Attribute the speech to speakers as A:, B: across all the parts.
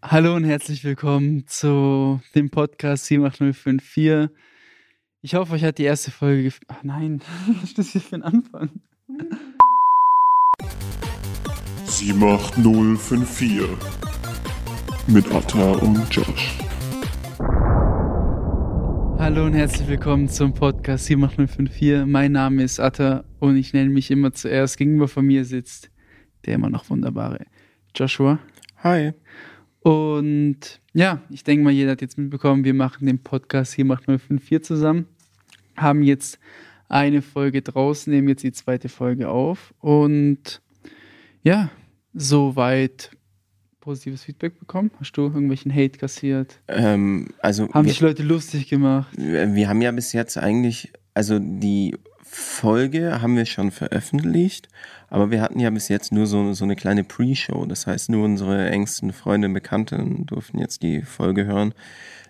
A: Hallo und herzlich willkommen zu dem Podcast 78054. Ich hoffe, euch hat die erste Folge gefallen. Ach nein, was ist das hier für ein Anfang?
B: 78054 mit Atta und Josh.
A: Hallo und herzlich willkommen zum Podcast 78054. Mein Name ist Atta und ich nenne mich immer zuerst. Gegenüber von mir sitzt der immer noch wunderbare Joshua.
C: Hi.
A: Und ja, ich denke mal, jeder hat jetzt mitbekommen, wir machen den Podcast 78054 zusammen. Haben jetzt eine Folge draußen, nehmen jetzt die zweite Folge auf. Und ja, soweit positives Feedback bekommen? Hast du irgendwelchen Hate kassiert?
C: Ähm, also
A: Haben
C: wir,
A: sich Leute lustig gemacht?
C: wir haben ja bis jetzt eigentlich, also die Folge haben wir schon veröffentlicht, aber wir hatten ja bis jetzt nur so, so eine kleine Pre-Show. Das heißt, nur unsere engsten Freunde und Bekannten durften jetzt die Folge hören.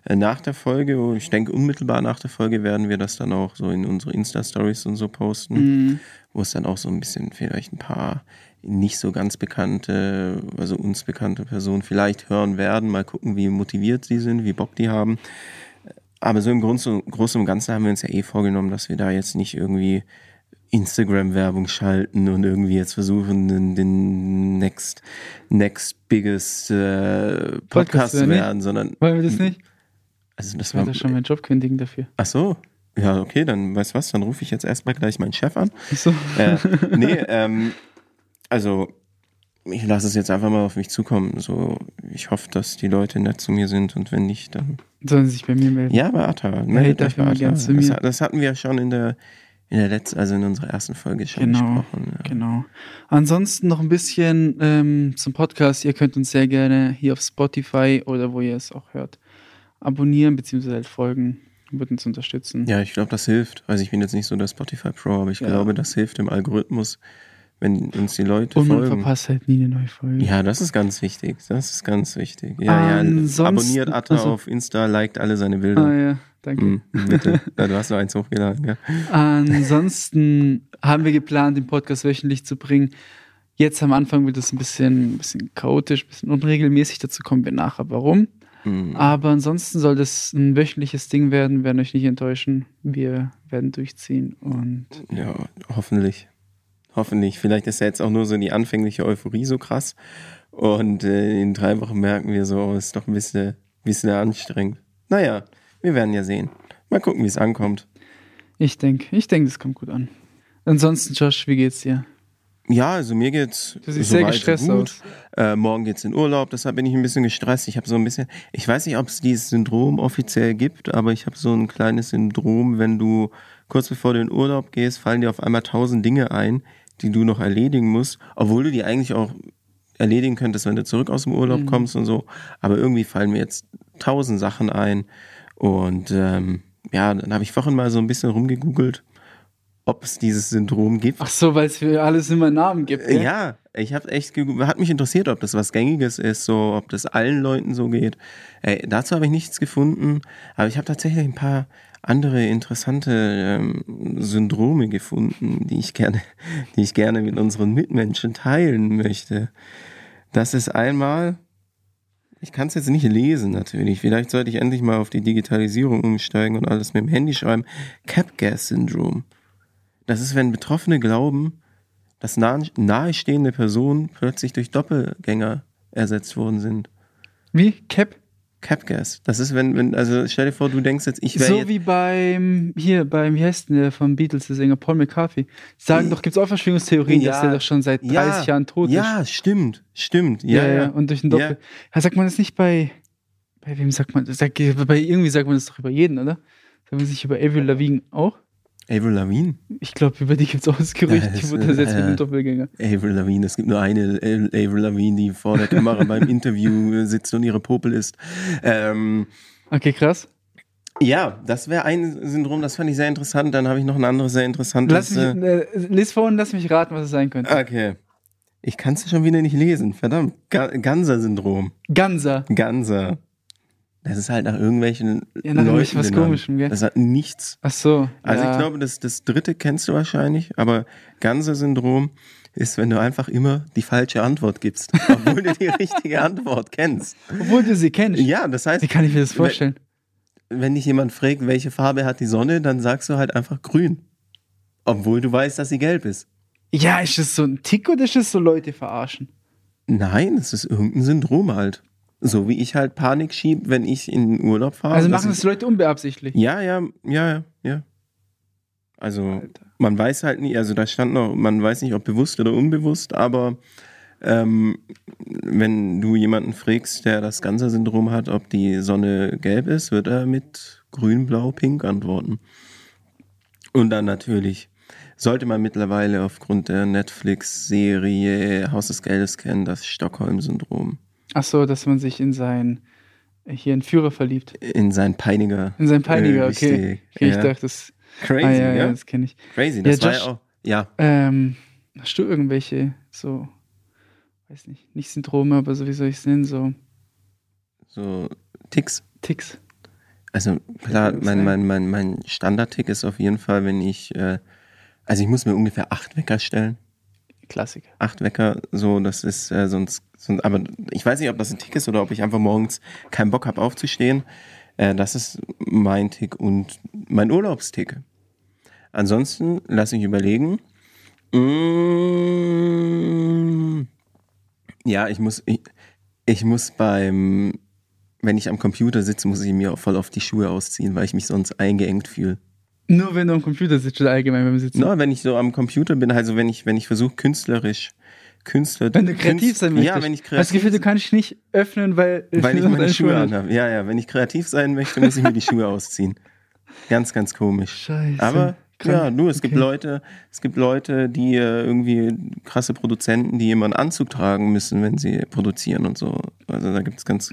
C: Äh, Nach der Folge, ich denke unmittelbar nach der Folge werden wir das dann auch so in unsere Insta-Stories und so posten,
A: Mhm.
C: Wo es dann auch so ein bisschen vielleicht ein paar nicht so ganz bekannte, also uns bekannte Personen vielleicht hören werden. Mal gucken, wie motiviert sie sind, wie Bock die haben. Aber so im Großen, Großen und Ganzen haben wir uns ja eh vorgenommen, dass wir da jetzt nicht irgendwie Instagram-Werbung schalten und irgendwie jetzt versuchen, den, den next, next biggest äh, Podcast zu
A: werden,
C: sondern
A: Wollen wir das nicht?
C: also das
A: Ich werde
C: war
A: da schon meinen Job kündigen dafür.
C: Ach so. Ja, okay, dann weißt du was, dann rufe ich jetzt erstmal gleich meinen Chef an.
A: So.
C: Äh, nee, ähm, also ich lasse es jetzt einfach mal auf mich zukommen. So, ich hoffe, dass die Leute nett zu mir sind und wenn nicht, dann.
A: Sollen sie sich bei mir melden?
C: Ja, bei Atta.
A: Hey,
C: Meldet
A: darf
C: euch bei Atta. Das, das hatten wir schon in der in der letzten, also in unserer ersten Folge schon
A: Genau,
C: besprochen. Ja.
A: Genau. Ansonsten noch ein bisschen ähm, zum Podcast. Ihr könnt uns sehr gerne hier auf Spotify oder wo ihr es auch hört, abonnieren bzw. halt folgen. Wird uns unterstützen.
C: Ja, ich glaube, das hilft. Also ich bin jetzt nicht so der Spotify Pro, aber ich
A: Ja.
C: glaube, das hilft dem Algorithmus, wenn uns die Leute
A: Und man
C: folgen.
A: verpasst halt nie eine neue Folge.
C: Ja, das ist ganz wichtig. Das ist ganz wichtig. Ja, ja.
A: Ansonsten-
C: Abonniert Atta
A: also-
C: auf Insta, liked alle seine Bilder.
A: Ah ja, danke.
C: Mhm, bitte. Ja, du hast nur eins hochgeladen, gell?
A: Ansonsten haben wir geplant, den Podcast wöchentlich zu bringen. Jetzt am Anfang wird es ein bisschen, ein bisschen chaotisch, ein bisschen unregelmäßig. Dazu kommen wir nachher, warum.
C: Mhm.
A: Aber ansonsten soll das ein wöchentliches Ding werden. Wir werden euch nicht enttäuschen. Wir werden durchziehen und
C: Ja, hoffentlich. Hoffentlich. Vielleicht ist ja jetzt auch nur so die anfängliche Euphorie so krass. Und äh, in drei Wochen merken wir so, oh, ist doch ein bisschen, bisschen anstrengend. Naja, wir werden ja sehen. Mal gucken, wie es ankommt.
A: ich denke, ich denke, das kommt gut an. Ansonsten, Josh, wie geht's dir?
C: Ja, also mir geht's.
A: Du siehst sehr
C: soweit
A: gestresst
C: gut.
A: aus.
C: Äh, morgen geht's in Urlaub, deshalb bin ich ein bisschen gestresst. Ich habe so ein bisschen, ich weiß nicht, ob es dieses Syndrom offiziell gibt, aber ich habe so ein kleines Syndrom, wenn du kurz bevor du in Urlaub gehst, fallen dir auf einmal tausend Dinge ein, die du noch erledigen musst, obwohl du die eigentlich auch erledigen könntest, wenn du zurück aus dem Urlaub
A: Mhm.
C: kommst und so. Aber irgendwie fallen mir jetzt tausend Sachen ein. Und ähm, ja, dann habe ich vorhin mal so ein bisschen rumgegoogelt, ob es dieses Syndrom gibt.
A: Ach so, weil es für alles immer einen Namen gibt. Gell?
C: Ja, ich habe echt hat mich interessiert, ob das was Gängiges ist, so ob das allen Leuten so geht. Äh, dazu habe ich nichts gefunden, aber ich habe tatsächlich ein paar andere interessante ähm, Syndrome gefunden, die ich gerne, die ich gerne mit unseren Mitmenschen teilen möchte. Das ist einmal, ich kann es jetzt nicht lesen natürlich. Vielleicht sollte ich endlich mal auf die Digitalisierung umsteigen und alles mit dem Handy schreiben. Cap-Gas-Syndrom. Das ist, wenn Betroffene glauben, dass nahe, nahestehende Personen plötzlich durch Doppelgänger ersetzt worden sind.
A: Wie? Cap?
C: Capgas. Das ist, wenn, wenn, also stell dir vor, du denkst jetzt, ich wäre
A: So wie beim, hier, beim, wie heißt denn der vom Beatles, der Sänger Paul McCarthy. Sagen doch, gibt es auch Verschwörungstheorien, dass
C: Ja,
A: der doch schon seit 30
C: ja,
A: Jahren tot ist.
C: Ja, stimmt, stimmt.
A: Ja,
C: Ja,
A: ja. Und durch den Doppel. Ja. sagt man das nicht bei. Bei wem sagt man das? Bei irgendwie sagt man das doch über jeden, oder? Sagt man das nicht über Avril Lavigne auch?
C: Avril Lavigne?
A: Ich glaube, über die gibt es auch das Gerücht,
C: Ja, das
A: die wurde ersetzt mit
C: äh,
A: dem Doppelgänger.
C: Avril Lavigne. Es gibt nur eine Av- Avril Lavigne, die vor der Kamera beim Interview äh, sitzt und ihre Popel isst. Ähm,
A: Okay, krass.
C: ja, das wäre ein Syndrom, das fand ich sehr interessant. Dann habe ich noch ein anderes sehr interessantes.
A: Lass mich, äh, lies vor und lass mich raten, was es sein könnte.
C: okay. Ich kann es schon wieder nicht lesen. Verdammt. Ga Ganser-Syndrom.
A: Ganser.
C: Ganser. Das ist halt nach irgendwelchen
A: Ja, nach irgendwelchen was. Komischem, gell?
C: Das hat nichts.
A: Ach so.
C: Also
A: ja.
C: ich glaube, das, das dritte kennst du wahrscheinlich, aber Ganser-Syndrom ist, wenn du einfach immer die falsche Antwort gibst, obwohl du die richtige Antwort kennst.
A: Obwohl du sie kennst.
C: Ja, das heißt,
A: Wie kann ich mir das vorstellen?
C: wenn dich jemand fragt, welche Farbe hat die Sonne, dann sagst du halt einfach grün. Obwohl du weißt, dass sie gelb ist.
A: Ja, ist das so ein Tick oder ist das so Leute verarschen?
C: Nein, es ist irgendein Syndrom halt. So wie ich halt Panik schieb, wenn ich in den Urlaub fahre.
A: Also machen das Leute unbeabsichtlich.
C: Ja, ja, ja, ja, ja. Also
A: Alter.
C: man weiß halt nicht, also da stand noch, man weiß nicht, ob bewusst oder unbewusst, aber ähm, wenn du jemanden fragst, der das ganze Syndrom hat, ob die Sonne gelb ist, wird er mit grün, blau, pink antworten. Und dann natürlich sollte man mittlerweile aufgrund der Netflix-Serie Haus des Geldes kennen, das Stockholm-Syndrom.
A: Ach so, dass man sich in sein hier in Führer verliebt.
C: In sein Peiniger.
A: In sein Peiniger,
C: Äh,
A: okay. okay ich
C: ja.
A: dachte, das.
C: Crazy,
A: ah, ja,
C: ja,
A: das kenne ich.
C: Crazy, das
A: Ja,
C: war
A: Josh-
C: ja auch. Ja,
A: Ähm, hast du irgendwelche so, weiß nicht, nicht Syndrome, aber so wie soll ich es nennen, so
C: so Ticks.
A: Ticks?
C: Also klar, mein,
A: ein?
C: mein, mein, mein Standard-Tick ist auf jeden Fall, wenn ich, äh, also ich muss mir ungefähr acht Wecker stellen.
A: Klassiker.
C: Acht Wecker, so, das ist äh, sonst, sonst, aber ich weiß nicht, ob das ein Tick ist oder ob ich einfach morgens keinen Bock habe aufzustehen. Äh, das ist mein Tick und mein Urlaubstick. Ansonsten lass ich überlegen. Mm, ja, ich muss, ich, ich muss beim, wenn ich am Computer sitze, muss ich mir auch voll auf die Schuhe ausziehen, weil ich mich sonst eingeengt fühle.
A: Nur wenn du am Computer sitzt oder allgemein beim Sitzen.
C: Na, wenn ich so am Computer bin, also wenn ich, wenn ich versuche, künstlerisch, Künstler.
A: Wenn du kreativ
C: Künst-
A: sein möchtest.
C: Ja, wenn ich
A: Hast du das
C: kreativ
A: Gefühl, du kannst dich nicht öffnen, weil,
C: weil ich meine Schuhe
A: hast.
C: anhabe. Ja, ja, wenn ich kreativ sein möchte, muss ich mir die Schuhe ausziehen. Ganz, ganz komisch.
A: Scheiße.
C: Aber ja, du, es gibt
A: Okay.
C: Leute, es gibt Leute, die äh, irgendwie krasse Produzenten, die immer einen Anzug tragen müssen, wenn sie produzieren und so. Also da gibt es ganz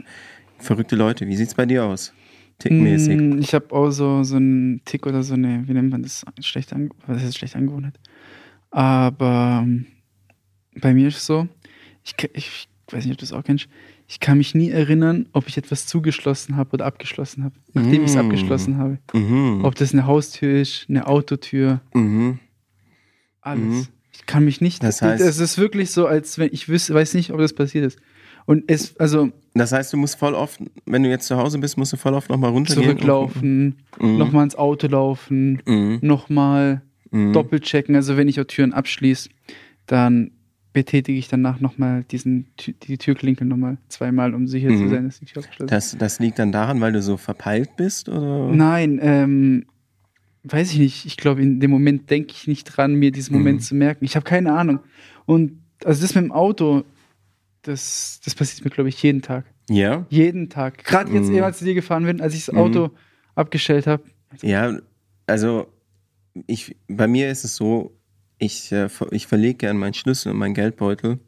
C: verrückte Leute. Wie sieht's bei dir aus? Tickmäßig.
A: Mm, Ich habe auch so, so einen Tick oder so eine, wie nennt man das? Schlechte Ange was ist schlecht Angewohnheit? Aber ähm, bei mir ist es so, ich, ich weiß nicht, ob du das auch kennst, ich kann mich nie erinnern, ob ich etwas zugeschlossen habe oder abgeschlossen habe, nachdem ich es
C: Mm.
A: abgeschlossen habe.
C: Mhm.
A: Ob das eine Haustür ist, eine Autotür,
C: Mhm.
A: alles.
C: Mhm.
A: Ich kann mich nicht.
C: Das heißt-
A: es ist wirklich so, als wenn ich wüsste, weiß nicht, ob das passiert ist. Und es, also
C: Das heißt, du musst voll oft, wenn du jetzt zu Hause bist, musst du voll oft nochmal runtergehen.
A: zurücklaufen,
C: Mhm.
A: nochmal ins Auto laufen,
C: Mhm.
A: nochmal
C: Mhm.
A: doppelt checken. Also wenn ich auch Türen abschließe, dann betätige ich danach nochmal diesen die Türklinke nochmal zweimal, um sicher zu
C: Mhm.
A: sein, dass die Tür abgeschlossen ist.
C: Das, das liegt dann daran, weil du so verpeilt bist? Oder?
A: Nein, ähm, weiß ich nicht. Ich glaube, in dem Moment denke ich nicht dran, mir diesen Moment
C: Mhm.
A: zu merken. Ich habe keine Ahnung. Und also das mit dem Auto, das, das passiert mir, glaube ich, jeden Tag.
C: Ja?
A: Jeden Tag. Gerade jetzt
C: Mhm.
A: eben, als ich zu dir gefahren bin, als ich das
C: Mhm.
A: Auto abgestellt habe.
C: Ja, also ich, bei mir ist es so, ich, äh, ich verlege gern meinen Schlüssel und meinen Geldbeutel.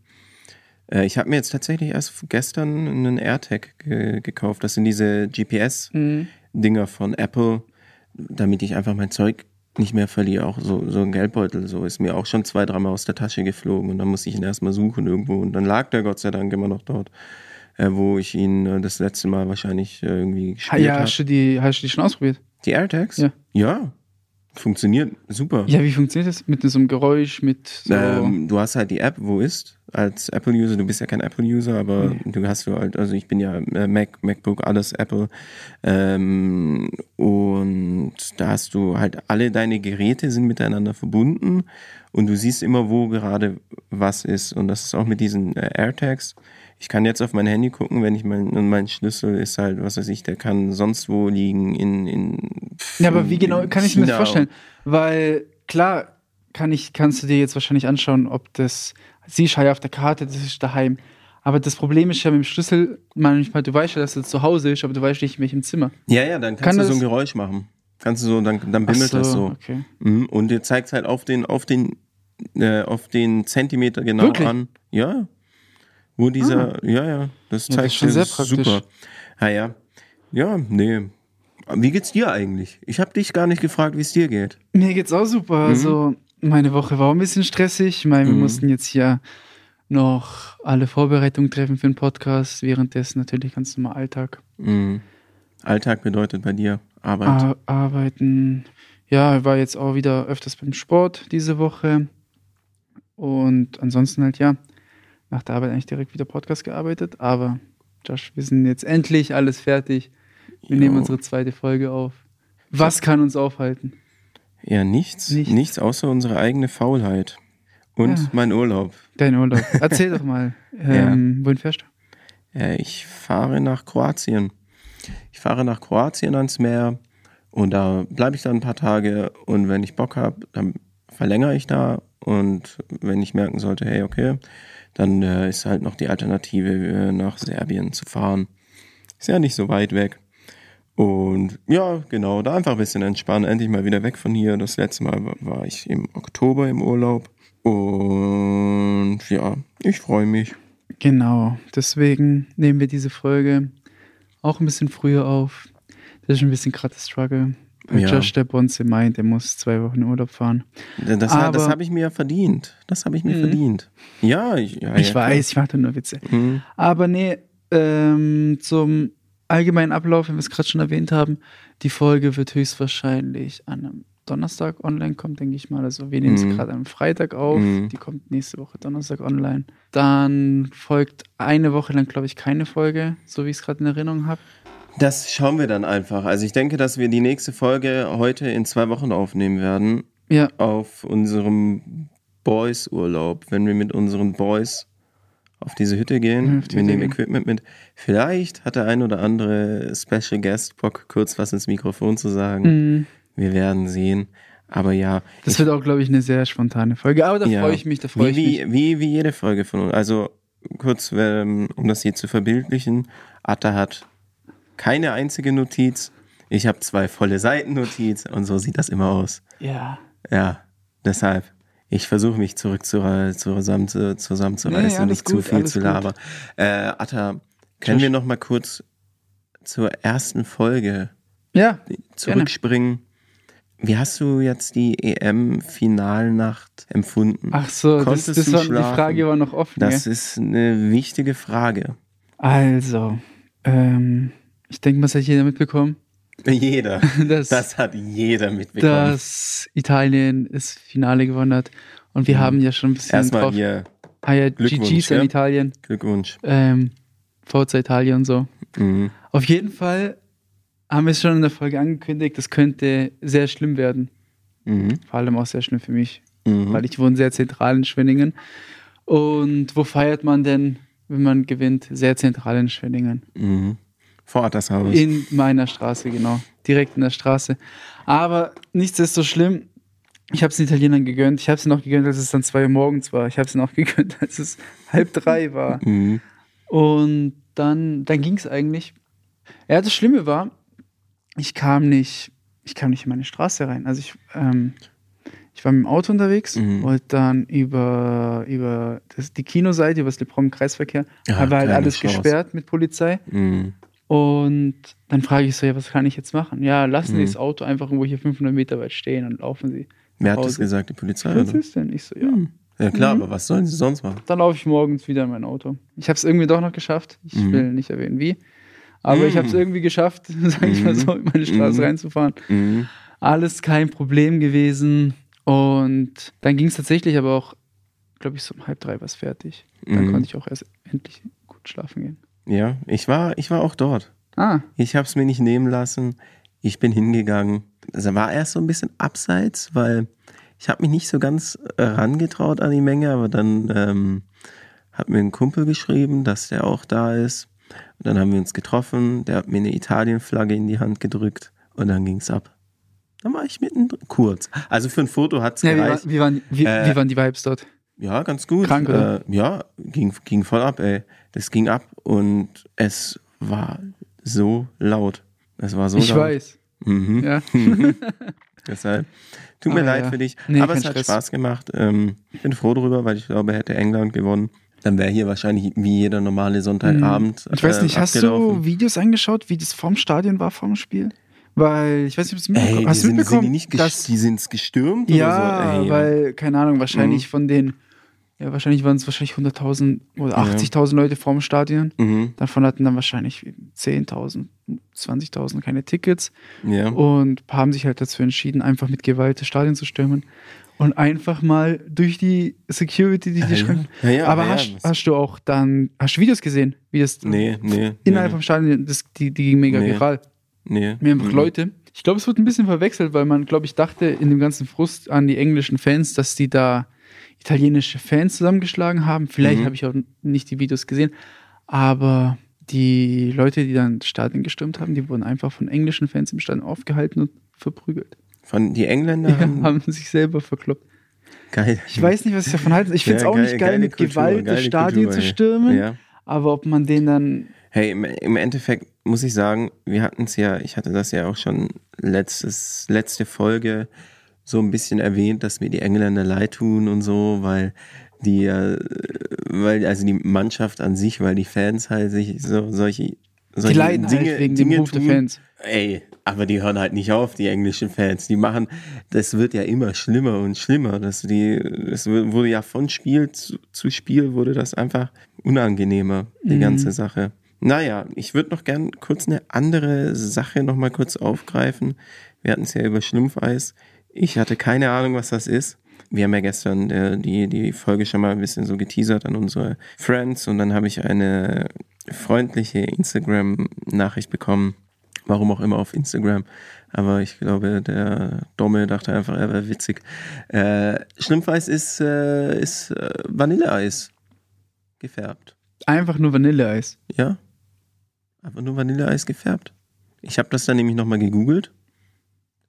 C: Äh, ich habe mir jetzt tatsächlich erst gestern einen AirTag ge gekauft. Das sind diese GPS-Dinger
A: Mhm.
C: von Apple, damit ich einfach mein Zeug nicht mehr verliere. Auch so, so ein Geldbeutel, so ist mir auch schon zwei, dreimal aus der Tasche geflogen und dann musste ich ihn erstmal suchen irgendwo und dann lag der Gott sei Dank immer noch dort, äh, wo ich ihn äh, das letzte Mal wahrscheinlich äh, irgendwie gespielt
A: ja,
C: habe.
A: hast du, die, hast du die schon ausprobiert?
C: Die AirTags?
A: Ja.
C: Ja. Funktioniert super.
A: Ja, wie funktioniert das? Mit so einem Geräusch, mit so.
C: Ähm, du hast halt die App, wo ist, als Apple-User, du bist ja kein Apple-User, aber du hast du halt, also ich bin ja äh, Mac, MacBook, alles Apple. Ähm, und da hast du halt alle deine Geräte sind miteinander verbunden und du siehst immer, wo gerade was ist. Und das ist auch mit diesen äh, AirTags. Ich kann jetzt auf mein Handy gucken, wenn ich mein, und mein Schlüssel ist halt, was weiß ich, der kann sonst wo liegen in, in
A: ja, aber wie genau kann ich mir das vorstellen? Weil klar kann ich, kannst du dir jetzt wahrscheinlich anschauen, ob das, siehst ja auf der Karte, das ist daheim. Aber das Problem ist ja mit dem Schlüssel, manchmal, du weißt ja, dass es zu Hause ist, aber du weißt nicht, in welchem Zimmer.
C: Ja, ja, dann kannst
A: Kann
C: du so
A: das-
C: ein Geräusch machen. Kannst du so, dann, dann bimmelt
A: Ach
C: das so.
A: Okay.
C: Mhm. Und dir zeigt halt auf den, auf den, äh, auf den Zentimeter genau
A: Wirklich?
C: an. Ja. Wo dieser, ja, ja, das
A: Ja, das
C: zeigt
A: ist schon
C: dir
A: sehr
C: das
A: praktisch.
C: super. Ah, ja. Ja, nee. Wie geht's dir eigentlich? Ich habe dich gar nicht gefragt, wie es dir geht.
A: Mir geht's auch super. Also, meine Woche war auch ein bisschen stressig. Ich meine, wir
C: Mhm.
A: mussten jetzt hier noch alle Vorbereitungen treffen für den Podcast. Währenddessen natürlich ganz normal Alltag.
C: Mhm. Alltag bedeutet bei dir Arbeit.
A: Ar arbeiten. Ja, war jetzt auch wieder öfters beim Sport diese Woche. Und ansonsten halt, ja, nach der Arbeit eigentlich direkt wieder Podcast gearbeitet. Aber Josh, wir sind jetzt endlich alles fertig. Wir
C: Jo.
A: nehmen unsere zweite Folge auf. Was kann uns aufhalten?
C: Ja, nichts, nichts.
A: Nichts.
C: außer unsere eigene Faulheit. Und
A: Ja.
C: mein Urlaub.
A: Dein Urlaub. Erzähl doch mal. Ähm, Wohin fährst du?
C: Äh, ich fahre nach Kroatien. Ich fahre nach Kroatien ans Meer und da bleibe ich dann ein paar Tage und wenn ich Bock habe, dann verlängere ich da und wenn ich merken sollte, hey, okay, dann äh, ist halt noch die Alternative, äh, nach Serbien zu fahren. Ist ja nicht so weit weg. Und ja, genau, da einfach ein bisschen entspannen, endlich mal wieder weg von hier. Das letzte Mal war- ich im Oktober im Urlaub. Und ja, ich freue mich.
A: Genau. Deswegen nehmen wir diese Folge auch ein bisschen früher auf. Das ist ein bisschen gerade der Struggle. Weil
C: Ja.
A: Josh der Bonze meint, er muss zwei Wochen Urlaub fahren.
C: Das, das habe ich mir ja verdient. Das habe ich mir
A: Mhm.
C: verdient. Ja, ich, ja,
A: ich
C: ja,
A: weiß, ich mache nur Witze.
C: Klar. Mhm.
A: Aber nee, ähm, zum allgemeinen Ablauf, wenn wir es gerade schon erwähnt haben, die Folge wird höchstwahrscheinlich an einem Donnerstag online kommen, denke ich mal. Also wir nehmen es
C: Mhm.
A: gerade am Freitag auf.
C: Mhm.
A: Die kommt nächste Woche Donnerstag online. Dann folgt eine Woche lang, glaube ich, keine Folge, so wie ich es gerade in Erinnerung habe.
C: Das schauen wir dann einfach. Also ich denke, dass wir die nächste Folge heute in zwei Wochen aufnehmen werden.
A: Ja,
C: Auf unserem Boys-Urlaub. Wenn wir mit unseren Boys auf diese Hütte gehen.
A: Die
C: wir nehmen. Equipment mit. Vielleicht hat der ein oder andere Special Guest Bock, kurz was ins Mikrofon zu sagen.
A: mhm.
C: Wir werden sehen. Aber ja,
A: das wird auch, glaube ich, eine sehr spontane Folge. Aber da
C: Ja.
A: freue ich mich, da freue
C: wie,
A: ich mich.
C: wie, wie, wie jede Folge von uns. Also kurz, ähm, um das hier zu verbildlichen, Atta hat keine einzige Notiz. Ich habe zwei volle Seiten Notiz und so sieht das immer aus.
A: Ja.
C: Ja, deshalb. Ich versuche mich zurück zu, zusammen, zu, zusammenzureißen
A: Nee,
C: und nicht zu
A: gut,
C: viel
A: alles
C: zu labern. Äh, Atta, können
A: Josh.
C: wir noch mal kurz zur ersten Folge
A: Ja,
C: zurückspringen? Wie hast du jetzt die EM-Finalnacht empfunden?
A: ach so, das,
C: Konntest
A: das war, die? Frage war noch offen.
C: Das
A: gell?
C: ist eine wichtige Frage.
A: Also, ähm, ich denke, was hat jeder mitbekommen?
C: Jeder.
A: dass,
C: Das hat jeder mitbekommen.
A: dass Italien das Finale gewonnen hat. Und wir haben ja schon ein bisschen
C: Mhm. Erstmal
A: drauf.
C: hier
A: Ah ja, GG's
C: ja.
A: Italien.
C: Glückwunsch.
A: Ähm, VZ Italien und so.
C: Mhm.
A: Auf jeden Fall haben wir es schon in der Folge angekündigt, das könnte sehr schlimm werden.
C: Mhm.
A: Vor allem auch sehr schlimm für mich,
C: Mhm.
A: weil ich wohne sehr zentral in Schwenningen. Und wo feiert man denn, wenn man gewinnt? Sehr zentral in Schwenningen.
C: Mhm. Vor das Haus.
A: In meiner Straße, genau. Direkt in der Straße. Aber nichts ist so schlimm. Ich habe es den Italienern gegönnt. Ich habe es ihnen auch gegönnt, als es dann zwei Uhr morgens war. Ich habe es ihnen auch gegönnt, als es halb drei war.
C: Mhm.
A: Und dann, dann ging es eigentlich. Ja, das Schlimme war, ich kam nicht, ich kam nicht in meine Straße rein. Also ich, ähm, ich war mit dem Auto unterwegs,
C: Mhm.
A: wollte dann über, über das, die Kinoseite, über das Leprom-Kreisverkehr,
C: Ja,
A: aber halt
C: keine
A: alles
C: Chance.
A: gesperrt mit Polizei.
C: Mhm.
A: Und dann frage ich so, ja, was kann ich jetzt machen? Ja, lassen
C: Mhm.
A: Sie das Auto einfach irgendwo hier 500 Meter weit stehen und laufen Sie.
C: Wer hat das gesagt? Die Polizei?
A: Was
C: Oder?
A: ist denn? Ich so, ja.
C: Mhm. Ja klar,
A: Mhm.
C: aber was sollen sie sonst machen?
A: Dann laufe ich morgens wieder in mein Auto. Ich habe es irgendwie doch noch geschafft. Ich
C: Mhm.
A: will nicht erwähnen, wie. Aber ich habe es
C: Mhm.
A: irgendwie geschafft, sage ich mal
C: Mhm.
A: so, in meine Straße
C: Mhm.
A: reinzufahren.
C: Mhm.
A: Alles kein Problem gewesen. Und dann ging es tatsächlich aber auch, glaube ich, so um halb drei war es fertig. Dann
C: Mhm.
A: konnte ich auch erst endlich gut schlafen gehen.
C: Ja, ich war, ich war auch dort.
A: Ah,
C: Ich habe es mir nicht nehmen lassen. Ich bin hingegangen. Also war erst so ein bisschen abseits, weil ich habe mich nicht so ganz rangetraut an die Menge, aber dann ähm, hat mir ein Kumpel geschrieben, dass der auch da ist. Und dann haben wir uns getroffen. Der hat mir eine Italien-Flagge in die Hand gedrückt und dann ging's ab. Dann war ich mittendrin. Kurz. Also für ein Foto hat's
A: ja, wie, war,
C: gereicht.
A: wie, waren, wie,
C: Äh,
A: wie waren die Vibes dort?
C: Ja, ganz gut.
A: Krank?
C: Äh, ja, ging, ging voll ab, ey. Das ging ab und es war so laut. Es war so
A: ich
C: laut.
A: weiß.
C: Mhm.
A: Ja.
C: Deshalb. Tut mir
A: Ah,
C: leid
A: ja.
C: für dich.
A: Nee,
C: aber es hat
A: Stress.
C: Spaß gemacht. Ähm, ich bin froh darüber, weil ich glaube, hätte England gewonnen, dann wäre hier wahrscheinlich wie jeder normale Sonntagabend.
A: Ich weiß
C: äh,
A: nicht, hast
C: abgelaufen.
A: du Videos angeschaut, wie das vorm Stadion war, vorm Spiel? Weil, ich weiß nicht, ob es
C: Ey,
A: mitbekommen
C: die
A: hast. du
C: sind, sind
A: mitbekommen,
C: die nicht
A: dass,
C: die sind gestürmt
A: Ja,
C: oder so? Ey,
A: weil, keine Ahnung, wahrscheinlich
C: Mhm.
A: von den ja, wahrscheinlich waren es wahrscheinlich 100.000 oder 80.000 Leute vorm Stadion.
C: Mhm.
A: Davon hatten dann wahrscheinlich 10.000, 20.000 keine Tickets.
C: Ja.
A: Und haben sich halt dazu entschieden, einfach mit Gewalt das Stadion zu stürmen. Und einfach mal durch die Security, die die
C: Ja, ja. Ja,
A: Aber hast, hast du auch dann, hast du Videos gesehen, wie das
C: Nee, nee.
A: innerhalb
C: nee,
A: vom Stadion, das, die, die ging mega
C: Nee.
A: viral.
C: nee.
A: Mir einfach
C: Mhm.
A: Leute. Ich glaube, es wird ein bisschen verwechselt, weil man, glaube ich, dachte in dem ganzen Frust an die englischen Fans, dass die da italienische Fans zusammengeschlagen haben. Vielleicht
C: Mhm.
A: habe ich auch nicht die Videos gesehen, aber die Leute, die dann das Stadion gestürmt haben, die wurden einfach von englischen Fans im Stadion aufgehalten und verprügelt.
C: Von die Engländer
A: Ja,
C: haben,
A: haben sich selber verkloppt.
C: geil.
A: Ich weiß nicht, was ich davon halte. Ich finde es
C: Ja,
A: auch nicht geil, mit
C: Kultur,
A: Gewalt das Stadion
C: Kultur,
A: zu stürmen.
C: Ja.
A: Aber ob man den dann.
C: Hey, im, im Endeffekt muss ich sagen, wir hatten es ja, ich hatte das ja auch schon letztes, letzte Folge so ein bisschen erwähnt, dass mir die Engländer leid tun und so, weil die, weil, also die Mannschaft an sich, weil die Fans halt sich so solche, solche
A: Die leiden halt wegen dem Ruf der Fans.
C: Ey, aber die hören halt nicht auf, die englischen Fans. Die machen, das wird ja immer schlimmer und schlimmer. Das, die, das wurde ja von Spiel zu, zu Spiel wurde das einfach unangenehmer, die
A: Mhm.
C: ganze Sache. Naja, ich würde noch gern kurz eine andere Sache noch mal kurz aufgreifen. Wir hatten es ja über Schlumpfeis. Ich hatte keine Ahnung, was das ist. Wir haben ja gestern äh, die, die Folge schon mal ein bisschen so geteasert an unsere Friends und dann habe ich eine freundliche Instagram-Nachricht bekommen. Warum auch immer auf Instagram. Aber ich glaube, der Domme dachte einfach, er wäre witzig. Äh, Schlumpfeis ist, äh, ist äh, Vanilleeis gefärbt.
A: Einfach nur Vanilleeis.
C: Ja? Einfach nur Vanilleeis gefärbt. Ich habe das dann nämlich nochmal gegoogelt.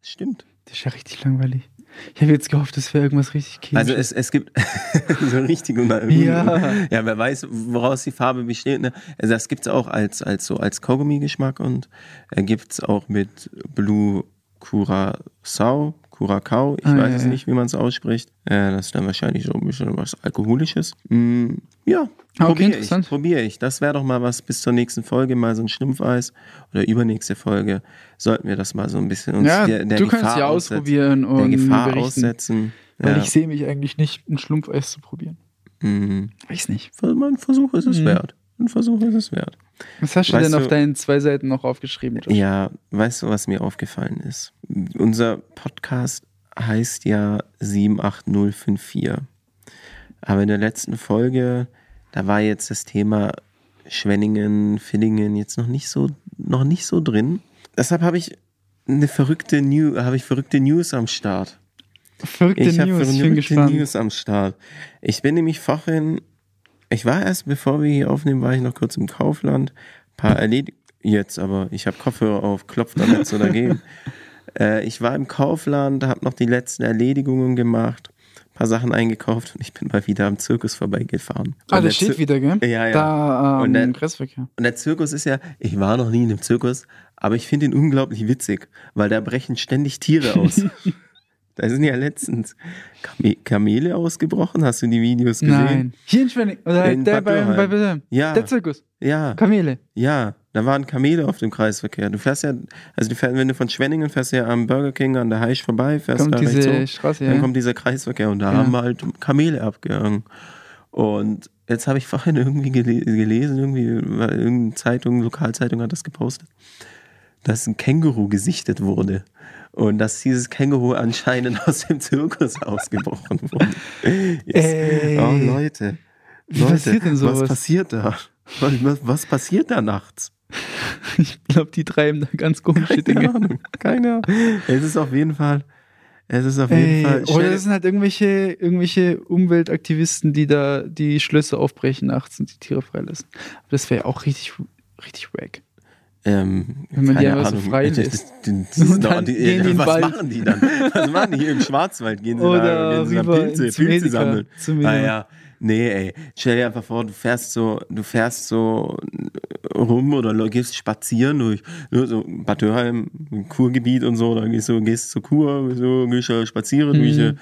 C: Stimmt.
A: Das ist ja richtig langweilig. Ich habe jetzt gehofft, das wäre irgendwas richtig
C: Also
A: Chemisches.
C: es, es gibt so richtig unter
A: Ja.
C: ja, wer weiß, woraus die Farbe besteht. Ne? Also das gibt's auch als, als so als Kaugummi-Geschmack und äh, gibt's auch mit Blue Curacao, Curacao, ich
A: Ah,
C: weiß
A: ja,
C: es
A: ja.
C: nicht, wie man es ausspricht. Äh, das ist dann wahrscheinlich so ein bisschen was Alkoholisches. Mm, ja,
A: Ah, okay,
C: probiere ich, probiere ich. Das wäre doch mal was bis zur nächsten Folge, mal so ein Schlumpfeis oder übernächste Folge sollten wir das mal so ein bisschen uns
A: ja,
C: der, der
A: du
C: Gefahr
A: kannst ja ausprobieren und
C: Gefahr
A: berichten.
C: aussetzen.
A: Weil ich sehe mich eigentlich nicht, ein Schlumpfeis zu probieren.
C: Mhm.
A: Weiß nicht.
C: Ein Versuch ist es
A: Mhm.
C: wert. Ein Versuch ist es wert.
A: Was hast du
C: Weißt
A: denn auf
C: du-
A: deinen zwei Seiten noch aufgeschrieben? Josh?
C: Ja, weißt du, was mir aufgefallen ist? Unser Podcast heißt ja 78054. Aber in der letzten Folge, da war jetzt das Thema Schwenningen, Villingen jetzt noch nicht so, noch nicht so drin. Deshalb habe ich eine verrückte News, habe ich verrückte News am Start.
A: Verrückte
C: Ich
A: News, ich bin
C: verrückte
A: gespannt.
C: News am Start. Ich bin nämlich vorhin, ich war erst, bevor wir hier aufnehmen, war ich noch kurz im Kaufland. Paar erledigt, jetzt aber, ich habe Kopfhörer auf, klopft da nicht so dagegen. äh, ich war im Kaufland, habe noch die letzten Erledigungen gemacht, paar Sachen eingekauft und ich bin mal wieder am Zirkus vorbeigefahren.
A: Ah,
C: Und
A: der
C: der
A: steht
C: Zir-
A: wieder, gell?
C: Ja, ja.
A: Da
C: Und
A: ähm,
C: der-
A: im Kreisverkehr.
C: Und der Zirkus ist ja, ich war noch nie in einem Zirkus, aber ich finde ihn unglaublich witzig, weil da brechen ständig Tiere aus. da sind ja letztens Kame Kamele ausgebrochen. Hast du die Videos gesehen?
A: Nein. Hier in Schwenning. Oder
C: In
A: der bei, bei, bei
C: Ja.
A: Der Zirkus.
C: Ja,
A: Kamele.
C: ja, da waren Kamele auf dem Kreisverkehr. Du fährst ja, also du fährst, wenn du von Schwenningen fährst ja am Burger King an der Heisch vorbei, fährst
A: Kommt
C: da
A: diese
C: hoch,
A: Straße,
C: dann
A: ja.
C: kommt dieser Kreisverkehr und da
A: Ja.
C: haben halt Kamele abgehangen. Und jetzt habe ich vorhin irgendwie gele gelesen, irgendwie, weil irgendeine Zeitung, Lokalzeitung hat das gepostet, dass ein Känguru gesichtet wurde. Und dass dieses Känguru anscheinend aus dem Zirkus ausgebrochen wurde.
A: Ey.
C: Oh, Leute. Leute,
A: passiert denn sowas?
C: Was passiert da? Was, was, was passiert da nachts?
A: Ich glaube, die treiben da ganz komische
C: Keine
A: Dinge.
C: Ahnung. Keine Ahnung. Es ist auf jeden Fall. Es ist auf jeden
A: Ey,
C: Fall.
A: oder das sind halt irgendwelche, irgendwelche Umweltaktivisten, die da die Schlösser aufbrechen nachts und die Tiere freilassen. Aber das wäre ja auch richtig, richtig wack.
C: Ähm,
A: Wenn man die
C: keine
A: so
C: Ahnung.
A: frei
C: Das- das- das
A: dann
C: die-
A: die den
C: was
A: Wald.
C: machen die dann? Was machen die hier im Schwarzwald? Gehen sie da,
A: Oder
C: gehen sie da Pilze, Pilze sammeln?
A: zu
C: Ah. Nee, ey. Stell dir einfach vor, du fährst so, du fährst so rum oder gehst spazieren durch nur so Bad Dürheim, ein Kurgebiet und so, dann gehst du gehst zur Kur, so gehst du spazieren durch,
A: Mhm.
C: äh,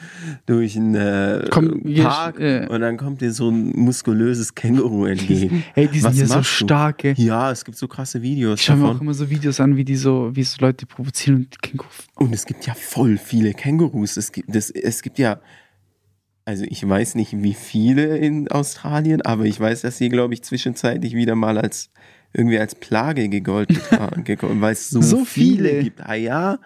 C: durch einen äh,
A: Komm,
C: Park
A: äh.
C: und dann kommt dir so ein muskulöses Känguru entgegen.
A: Ey, die sind
C: Was
A: hier so
C: du?
A: starke.
C: Ja, es gibt so krasse Videos
A: Ich schaue mir auch immer so Videos an, wie die so, wie so Leute provozieren und Känguru.
C: Und es gibt ja voll viele Kängurus. Es gibt, das, es gibt ja Also ich weiß nicht, wie viele in Australien, aber ich weiß, dass sie, glaube ich, zwischenzeitlich wieder mal als irgendwie als Plage gegolten gegolten, weil es so,
A: So
C: viele.
A: viele.
C: gibt. Ah ja,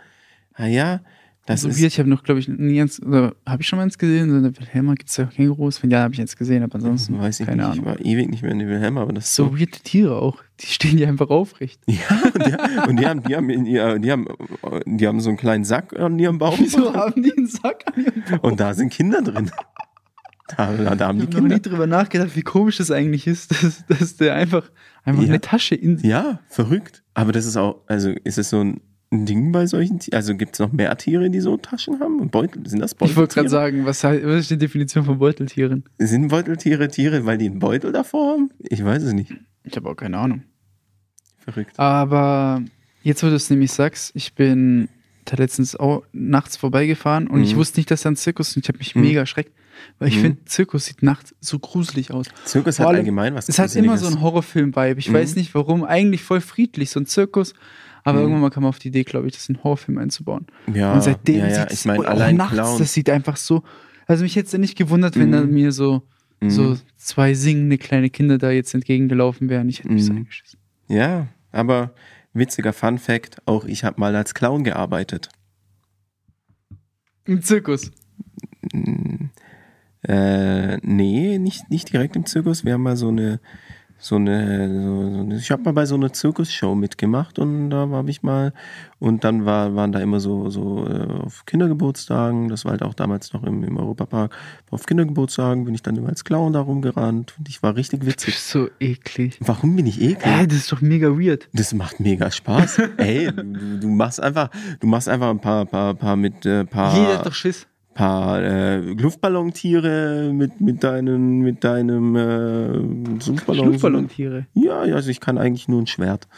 C: ah ja, das
A: so
C: ist
A: ich habe noch, glaube ich, nie eins, oder habe ich schon mal eins gesehen? So eine Wilhelma gibt es ja Kängurus. Wenn ja, habe ich eins gesehen, aber ansonsten
C: weiß ich
A: keine
C: nicht. Ich
A: Ahnung.
C: war ewig nicht mehr in die Wilhelm, aber das ist so.
A: So weirde Tiere auch. Die stehen ja einfach aufrecht.
C: Ja, und die, und die haben, die haben, in ihr, die haben, die haben so einen kleinen Sack an ihrem Bauch
A: Wieso haben die einen Sack an ihrem Bauch?
C: und da sind Kinder drin. Da, da, da haben
A: Ich habe noch nie drüber nachgedacht, wie komisch das eigentlich ist, dass, dass der einfach, einfach
C: Ja.
A: eine Tasche in sich.
C: Ja, verrückt. Aber das ist auch, also ist es so ein Ding bei solchen Tieren? Also gibt es noch mehr Tiere, die so Taschen haben? Und Beutel? Sind das
A: Ich wollte
C: Beuteltiere?
A: gerade sagen, was, heißt- was ist die Definition von Beuteltieren?
C: Sind Beuteltiere Tiere, weil die einen Beutel davor haben? Ich weiß es nicht.
A: Ich habe auch keine Ahnung.
C: Verrückt.
A: Aber jetzt, wo du es nämlich sagst, ich bin da letztens auch nachts vorbeigefahren und ich
C: Mhm.
A: wusste nicht, dass da ein Zirkus ist und ich habe mich
C: Mhm.
A: mega erschreckt, weil ich
C: Mhm.
A: finde, Zirkus sieht nachts so gruselig aus.
C: Zirkus hat allgemein was
A: Es hat immer so einen Horrorfilm-Vibe. Ich
C: Mhm.
A: weiß nicht warum, eigentlich voll friedlich, so ein Zirkus. Aber
C: Mhm.
A: irgendwann mal kam man auf die Idee, glaube ich, das in einen Horrorfilm einzubauen.
C: Ja,
A: und seitdem
C: ja, ja.
A: sieht
C: ich
A: es
C: meine,
A: auch
C: allein
A: nachts,
C: Clown.
A: das sieht einfach so. Also mich hätte es ja nicht gewundert, wenn
C: Mhm.
A: da mir so,
C: Mhm.
A: so zwei singende kleine Kinder da jetzt entgegengelaufen wären. Ich hätte mich so
C: Mhm.
A: eingeschissen.
C: Ja, aber witziger Fun Fact, auch ich habe mal als Clown gearbeitet.
A: Im Zirkus.
C: Äh, nee, nicht, nicht direkt im Zirkus. Wir haben mal so eine, so eine, so, so eine ich habe mal bei so einer Zirkusshow mitgemacht und da habe ich mal, und dann war, waren da immer so, so äh, auf Kindergeburtstagen, das war halt auch damals noch im, im Europapark, auf Kindergeburtstagen bin ich dann immer als Clown da rumgerannt und ich war richtig
A: Das
C: witzig.
A: ist so eklig.
C: Warum bin ich eklig?
A: Hä, das ist doch mega weird.
C: Das macht mega Spaß. Ey, du, du- du machst einfach, du machst einfach ein paar, paar, paar mit, äh, paar,
A: Jeder hat doch Schiss.
C: Paar äh, Luftballontiere mit, mit deinen, mit deinem äh, Luftballon.
A: Luftballontiere.
C: Ja, ja, also ich kann eigentlich nur ein Schwert.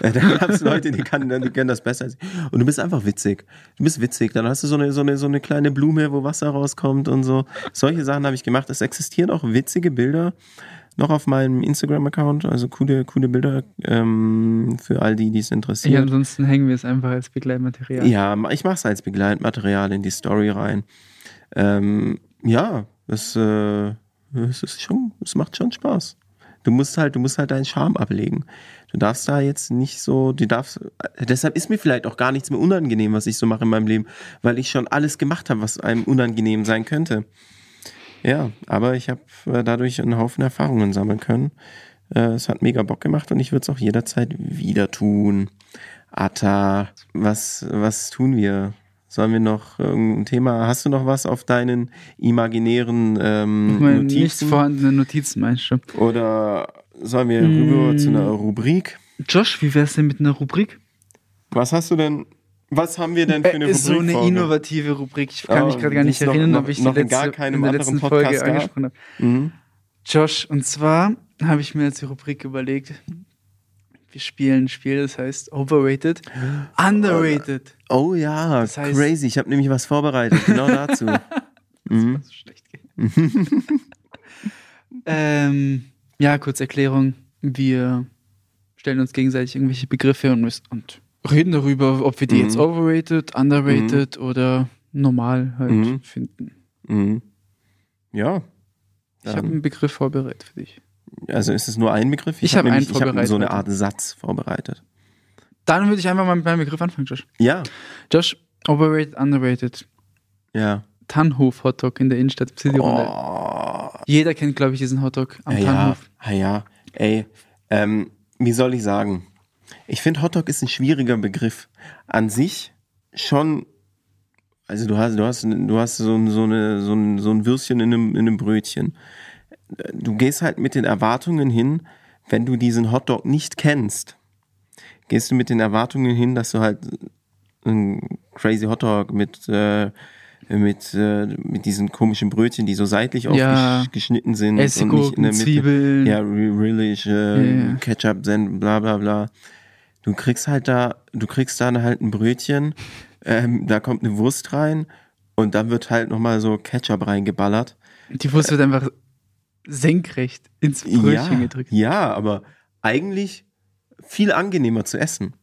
C: Äh, da gab es Leute, die, kann, die können das besser als ich. Und du bist einfach witzig. Du bist witzig. Dann hast du so eine, so eine, so eine kleine Blume, wo Wasser rauskommt und so. Solche Sachen habe ich gemacht. Es existieren auch witzige Bilder noch auf meinem Instagram-Account. Also coole, coole Bilder ähm, für all die, die es
A: Ja,
C: interessiert.
A: ansonsten hängen wir es einfach als Begleitmaterial.
C: Ja, ich mache es als Begleitmaterial in die Story rein. Ähm, ja, das, äh, es ist schon, es macht schon Spaß. Du musst halt, du musst halt deinen Charme ablegen. Du darfst da jetzt nicht so, du darfst, deshalb ist mir vielleicht auch gar nichts mehr unangenehm, was ich so mache in meinem Leben, weil ich schon alles gemacht habe, was einem unangenehm sein könnte. Ja, aber ich habe äh, dadurch einen Haufen Erfahrungen sammeln können. Äh, es hat mega Bock gemacht und ich würde es auch jederzeit wieder tun. Atta, was, was tun wir? Sollen wir noch irgendein Thema? Hast du noch was auf deinen imaginären ähm,
A: Meine nicht
C: Notizen?
A: vorhandenen Notizen meinst du?
C: Oder sollen wir rüber
A: Mm.
C: zu einer Rubrik?
A: Josh, wie wär's denn mit einer Rubrik?
C: Was hast du denn? Was haben wir denn für eine
A: Äh, ist so
C: Rubrik?
A: eine innovative Rubrik. Ich kann
C: Oh,
A: mich gerade gar nicht
C: noch-
A: erinnern,
C: noch-
A: ob ich
C: noch
A: die
C: in gar
A: letzte,
C: keinem
A: in der letzten
C: Podcast
A: Folge
C: gab?
A: angesprochen habe.
C: Mhm.
A: Josh, und zwar habe ich mir jetzt die Rubrik überlegt. Wir spielen ein Spiel, das heißt Overrated, Underrated.
C: Oh ja,
A: Das heißt-
C: crazy. Ich habe nämlich was vorbereitet, genau dazu. mhm.
A: Das ist schlecht gehen. ähm, ja, kurz Erklärung. Wir stellen uns gegenseitig irgendwelche Begriffe und, und reden darüber, ob wir die
C: Mhm.
A: jetzt overrated, underrated oder normal halt
C: Mhm.
A: finden.
C: Mhm. Ja.
A: Ich habe
C: Dann-
A: einen Begriff vorbereitet für dich.
C: Also ist es nur ein Begriff?
A: Ich hab
C: nämlich-
A: einen
C: Ich habe
A: vorbereitet
C: so eine. Art Satz vorbereitet.
A: Dann würde ich einfach mal mit meinem Begriff anfangen, Josh.
C: Ja,
A: Josh, overrated, underrated.
C: ja.
A: Tannhof Hotdog in der Innenstadt City-Runde.
C: Oh,
A: Jeder kennt, glaube ich, diesen Hotdog am
C: ja,
A: Tannhof.
C: ja, ja. Ey, ähm, wie soll ich sagen? Ich finde Hotdog ist ein schwieriger Begriff. An sich schon, also du hast, du hast, du hast so, ein- so, eine, so, ein, so ein Würstchen in einem, in einem Brötchen. Du gehst halt mit den Erwartungen hin, wenn du diesen Hotdog nicht kennst, gehst du mit den Erwartungen hin, dass du halt ein crazy Hotdog mit, äh, mit, äh, mit diesen komischen Brötchen, die so seitlich
A: Ja.
C: aufgeschnitten sind und nicht in der Mitte.
A: Zwiebeln.
C: Ja, Re- Relish, äh,
A: Ja.
C: Ketchup, Senf, bla bla bla. Du kriegst halt da, du kriegst da halt ein Brötchen, ähm, da kommt eine Wurst rein und dann wird halt nochmal so Ketchup reingeballert.
A: Die Wurst wird einfach senkrecht ins Brötchen
C: ja,
A: gedrückt.
C: ja, aber eigentlich viel angenehmer zu essen.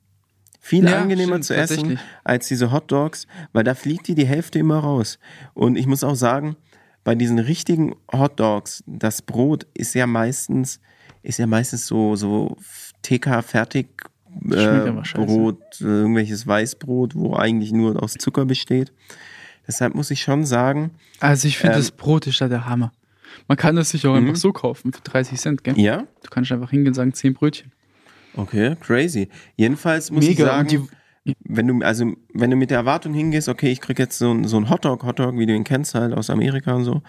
C: Viel
A: Ja,
C: angenehmer
A: stimmt,
C: zu essen als diese Hot Dogs, weil da fliegt dir die Hälfte immer raus. Und ich muss auch sagen, bei diesen richtigen Hot Dogs, das Brot ist ja meistens, ist ja meistens so, so TK fertig äh,
A: scheiße.
C: Brot, äh, irgendwelches Weißbrot, wo eigentlich nur aus Zucker besteht. Deshalb muss ich schon sagen,
A: Also ich finde,
C: Ähm,
A: das Brot ist da der Hammer. Man kann das sich auch
C: Mhm.
A: einfach so kaufen für 30 Cent, gell?
C: ja,
A: Du kannst einfach hingehen und sagen, 10 Brötchen.
C: okay, crazy. Jedenfalls muss ich
A: Mega.
C: sagen,
A: Und die,
C: wenn du, also, wenn du mit der Erwartung hingehst, okay, ich krieg jetzt so, ein- so ein Hotdog, Hotdog, wie du ihn kennst, halt aus Amerika und so,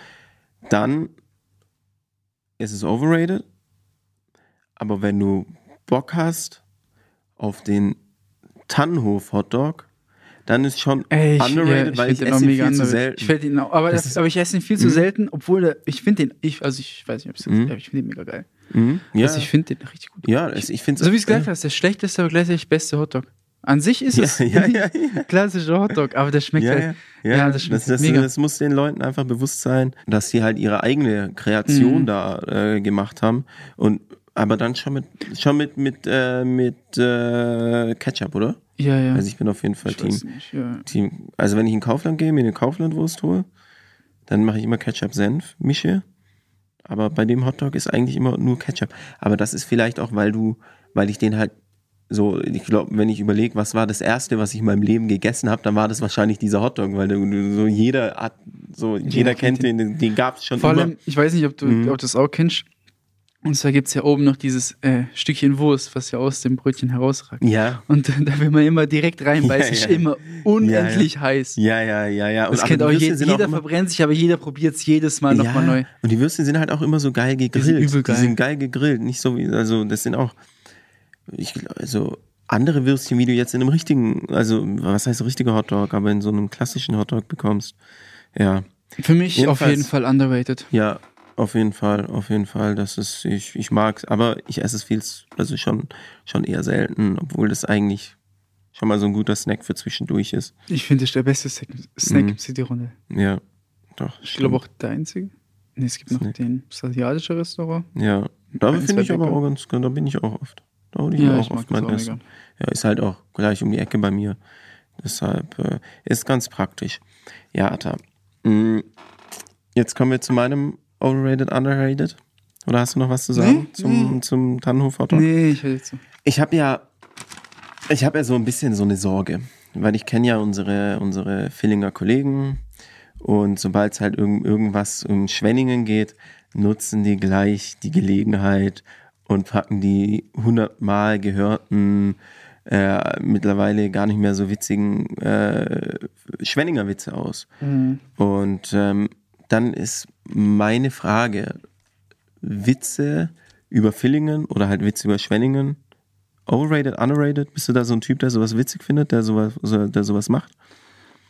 C: dann ist es overrated. Aber wenn du Bock hast auf den Tannenhof Hotdog, dann ist schon
A: ey, ich,
C: underrated,
A: ja, ich
C: weil ich esse ihn
A: mega
C: viel zu
A: underrated.
C: selten.
A: Ich find ihn auch, aber,
C: Das
A: das aber ich esse ihn viel zu
C: Mhm.
A: selten, obwohl der, ich finde den, ich, also ich weiß nicht, ob es
C: Mhm.
A: aber ich finde den mega geil.
C: Mhm, ja,
A: Also ich finde den richtig gut.
C: ja, es- ich finde
A: So wie es gesagt hast, der schlechteste, aber gleichzeitig beste Hotdog. An sich ist
C: Ja,
A: es
C: ja, ja,
A: ein klassischer Hotdog, aber der schmeckt
C: Ja,
A: halt.
C: ja, ja,
A: Ja, das
C: das,
A: schmeckt
C: das,
A: mega.
C: das muss den Leuten einfach bewusst sein, dass sie halt ihre eigene Kreation
A: Mhm.
C: da äh, gemacht haben und aber dann schon mit schon mit mit äh, mit äh, Ketchup, oder?
A: Ja, ja.
C: Also ich bin auf jeden Fall
A: ich
C: Team,
A: weiß nicht, ja.
C: Team. Also wenn ich in Kaufland gehe, mir eine Kauflandwurst hole, dann mache ich immer Ketchup Senf mische, aber bei dem Hotdog ist eigentlich immer nur Ketchup. Aber das ist vielleicht auch, weil du weil ich den halt so, ich glaube, wenn ich überlege, was war das erste, was ich in meinem Leben gegessen habe, dann war das wahrscheinlich dieser Hotdog, weil so jeder hat, so jeder kennt
A: kennt
C: den, den gab es schon
A: Vor
C: immer.
A: allem, ich weiß nicht, ob du,
C: Mhm.
A: ob du das auch kennst. Und zwar gibt es ja oben noch dieses äh, Stückchen Wurst, was ja aus dem Brötchen herausragt.
C: ja,
A: Und da will man immer direkt reinbeißen,
C: Ja,
A: ist
C: ja.
A: immer unendlich heiß.
C: ja, ja, ja, ja.
A: Das
C: aber
A: kennt
C: die
A: auch
C: Würstchen
A: jeder,
C: auch
A: verbrennt sich, aber jeder probiert es jedes Mal nochmal neu.
C: Und die Würstchen sind halt auch immer so geil gegrillt.
A: sind übel geil.
C: Die sind geil gegrillt, nicht so wie, also das sind auch, ich also andere Würstchen, wie du jetzt in einem richtigen, also was heißt richtiger Hotdog, aber in so einem klassischen Hotdog bekommst. Ja,
A: Für mich auf
C: Jedenfalls-
A: jeden Fall underrated.
C: ja, auf jeden Fall, auf jeden Fall. Das ist, ich, ich mag's, aber ich esse es viel, also schon, schon eher selten, obwohl das eigentlich schon mal so ein guter Snack für zwischendurch ist.
A: Ich finde, ist der beste Snack, Snack
C: Mhm.
A: im City-Runde.
C: Ja, doch.
A: Ich glaube auch der einzige. Nee, es gibt noch
C: Snack.
A: den, das asiatische Restaurant.
C: Ja, da finde ich aber auch ganz, da bin ich auch oft. Da hole ich
A: Ja,
C: auch
A: ich mag
C: oft mein Essen. Ja, ist halt auch gleich um die Ecke bei mir. Deshalb äh, ist ganz praktisch. Ja, Atta. Mm, Jetzt kommen wir zu meinem Overrated, Underrated. Oder hast du noch was zu sagen
A: Nee,
C: zum,
A: nee.
C: zum Tannenhof-Hotdog?
A: Nee, ich höre jetzt so.
C: Ich habe ja, ich habe ja so ein bisschen so eine Sorge, weil ich kenne ja unsere, unsere Villinger Kollegen und sobald es halt irgend, irgendwas um Schwenningen geht, nutzen die gleich die Gelegenheit und packen die hundertmal gehörten, äh, mittlerweile gar nicht mehr so witzigen äh, Schwenninger Witze aus. Und ähm, dann ist meine Frage, Witze über Villingen oder halt Witze über Schwenningen, overrated, underrated? Bist du da so ein Typ, der sowas witzig findet, der sowas, so- der sowas macht?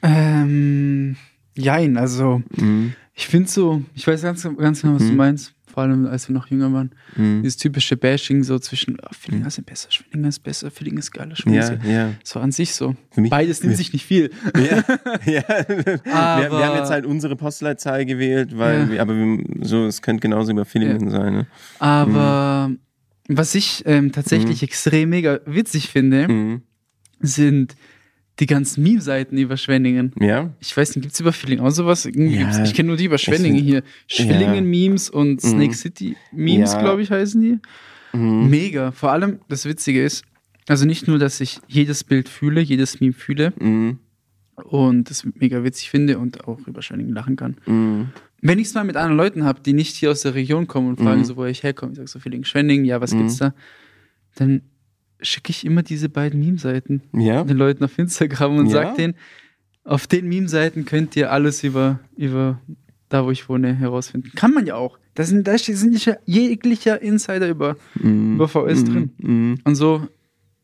A: Ähm, jein, also
C: Mhm.
A: ich finde so, ich weiß ganz, ganz genau, was du
C: Mhm.
A: meinst. Vor allem, als wir noch jünger waren.
C: Mhm.
A: Dieses typische Bashing so zwischen, oh, Villinger sind besser, Schwenninger ist besser, Villinger ist geiler, Schwenninger
C: Ja,
A: ist
C: ja.
A: Das war an sich so.
C: Mich-
A: Beides nimmt sich nicht viel.
C: ja, ja. wir, wir haben jetzt halt unsere Postleitzahl gewählt, weil,
A: Ja.
C: wir, aber wir, so, es könnte genauso über Villingen sein. Ne?
A: Aber was ich ähm, tatsächlich extrem mega witzig finde,
C: Mhm.
A: sind die ganzen Meme-Seiten über Schwenningen.
C: Ja,
A: Ich weiß nicht, gibt es über Villingen auch sowas?
C: Ja.
A: ich kenne nur die über Schwenningen hier. Schwillingen-Memes und Snake City-Memes,
C: Ja.
A: glaube ich, heißen die.
C: Mhm.
A: Mega. Vor allem, das Witzige ist, also nicht nur, dass ich jedes Bild fühle, jedes Meme fühle
C: Mhm.
A: und das mega witzig finde und auch über Schwenningen lachen kann.
C: Mhm.
A: Wenn ich es mal mit anderen Leuten habe, die nicht hier aus der Region kommen und fragen
C: Mhm.
A: so, wo ich herkomme, ich sage so Schwenningen, ja, was gibt's da? Dann schicke ich immer diese beiden Meme-Seiten
C: ja,
A: den Leuten auf Instagram und
C: Ja.
A: sag denen, auf den Meme-Seiten könnt ihr alles über, über da, wo ich wohne, herausfinden. Kann man ja auch. Da sind, da sind ja jeglicher Insider über,
C: Mhm.
A: über VS drin.
C: Mhm.
A: Und so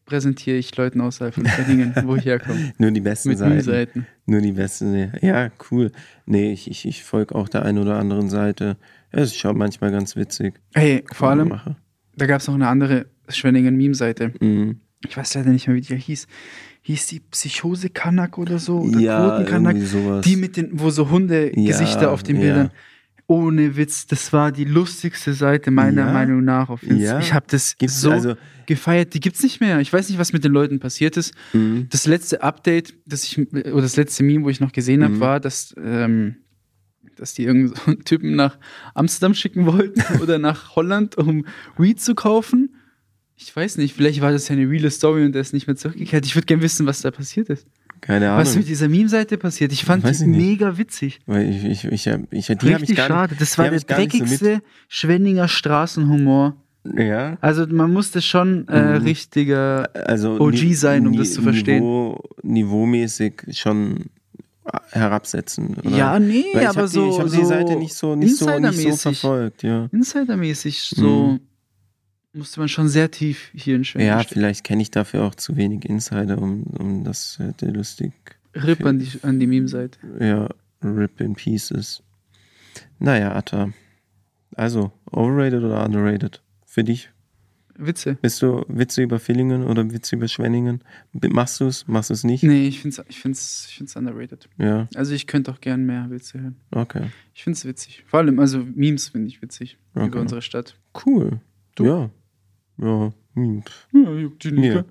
A: präsentiere ich Leuten außerhalb von Schwenningen, wo ich herkomme.
C: Nur die besten
A: Mit
C: Seiten.
A: Meme-Seiten.
C: Nur die besten. Ja, cool. Nee, ich, ich, ich folge auch der einen oder anderen Seite. Es ist schon manchmal ganz witzig.
A: Hey, vor allem,
C: Mache.
A: Da gab es noch eine andere Schwenningen-Meme-Seite.
C: Mhm.
A: Ich weiß leider nicht mehr, wie die hieß. Hieß die Psychose Kanak oder so? Oder
C: Ja,
A: Quotenkanak?
C: irgendwie sowas.
A: Die mit den, wo so Hunde-Gesichter
C: Ja,
A: auf den
C: ja.
A: Bildern. Ohne Witz, das war die lustigste Seite meiner
C: Ja?
A: Meinung nach auf Insta.
C: Ja?
A: Ich habe das
C: Gibt's
A: so
C: also-
A: gefeiert. Die gibt's nicht mehr. Ich weiß nicht, was mit den Leuten passiert ist.
C: Mhm.
A: Das letzte Update, das ich oder das letzte Meme, wo ich noch gesehen habe,
C: Mhm.
A: war, dass ähm, dass die irgendeinen so Typen nach Amsterdam schicken wollten oder nach Holland, um Weed zu kaufen. Ich weiß nicht, vielleicht war das ja eine reale Story und der ist nicht mehr zurückgekehrt. Ich würde gerne wissen, was da passiert ist.
C: Keine Ahnung.
A: Was mit dieser Meme-Seite passiert. Ich fand
C: Weiß
A: die mega witzig.
C: Weil ich, ich, ich, ich, die
A: Richtig
C: gar
A: schade.
C: nicht.
A: Das war der
C: nicht so
A: dreckigste Schwenninger Straßenhumor.
C: Ja.
A: Also man musste schon äh,
C: Mhm.
A: richtiger.
C: Also
A: OG sein, um das zu verstehen.
C: Niveau, niveaumäßig schon herabsetzen. Oder?
A: Ja, nee,
C: Weil ich
A: aber so.
C: Die, ich habe
A: so
C: die Seite nicht so, nicht so, nicht so verfolgt, ja.
A: Insidermäßig so
C: Mhm.
A: musste man schon sehr tief hier in Schwenningen
C: Ja,
A: stecken.
C: vielleicht kenne ich dafür auch zu wenig Insider, um, um das hätte lustig.
A: Rip an die, an die Meme-Seite.
C: Ja, Rip in Pieces. Naja, Atta. Also, overrated oder underrated? Für dich?
A: Witze.
C: Bist du Witze über Villingen oder Witze über Schwenningen? Machst du es? Machst du es nicht?
A: Nee, ich find's, ich find's, ich find's underrated.
C: Ja,
A: Also ich könnte auch gern mehr Witze hören.
C: okay.
A: Ich find's witzig. Vor allem, also Memes finde ich witzig
C: Okay.
A: über unsere Stadt.
C: Cool.
A: Du?
C: Ja. Ja. Pff,
A: Ja, juckt die
C: Mir,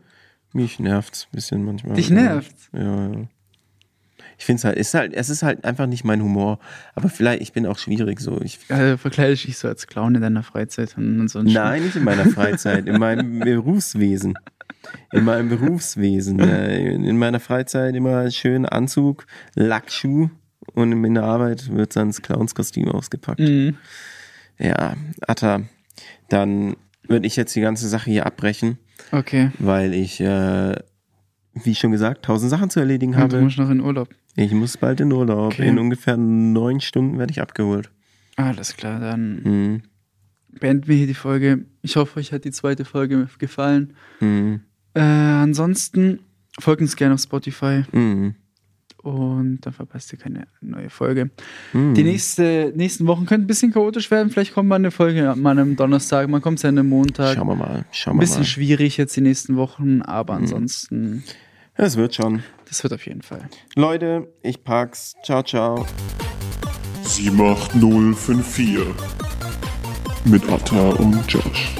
C: mich nervt's ein bisschen manchmal.
A: Dich nervt's?
C: Ja, ja. Ich finde es halt, ist halt, es ist halt einfach nicht mein Humor. Aber vielleicht, ich bin auch schwierig so. Ich,
A: Äh, verkleidest dich so als Clown in deiner Freizeit und, so ein
C: nein, nicht in meiner Freizeit, in meinem Berufswesen. In meinem Berufswesen. Äh, In meiner Freizeit immer schön Anzug, Lackschuh und in der Arbeit wird dann das Clownskostüm ausgepackt.
A: Mhm.
C: Ja, Atta, dann würde ich jetzt die ganze Sache hier abbrechen,
A: Okay.
C: weil ich, äh, wie schon gesagt, tausend Sachen zu erledigen
A: Und du
C: habe.
A: musst noch in Urlaub.
C: Ich muss bald in Urlaub.
A: Okay.
C: In ungefähr neun Stunden werde ich abgeholt.
A: Alles klar, dann
C: Mhm.
A: beenden wir hier die Folge. Ich hoffe, euch hat die zweite Folge gefallen.
C: Mhm.
A: Äh, ansonsten folgt uns gerne auf Spotify
C: Mhm.
A: und dann verpasst ihr keine neue Folge.
C: Mhm.
A: Die nächste, nächsten Wochen könnten ein bisschen chaotisch werden. Vielleicht kommt mal eine Folge an einem Donnerstag, man kommt ja an einem Montag.
C: Schauen wir mal. Schauen
A: Ein bisschen
C: mal.
A: schwierig jetzt die nächsten Wochen, aber ansonsten,
C: Es wird schon.
A: das wird auf jeden Fall.
C: Leute, ich pack's. Ciao, ciao.
B: 78054 mit Atta und Josh.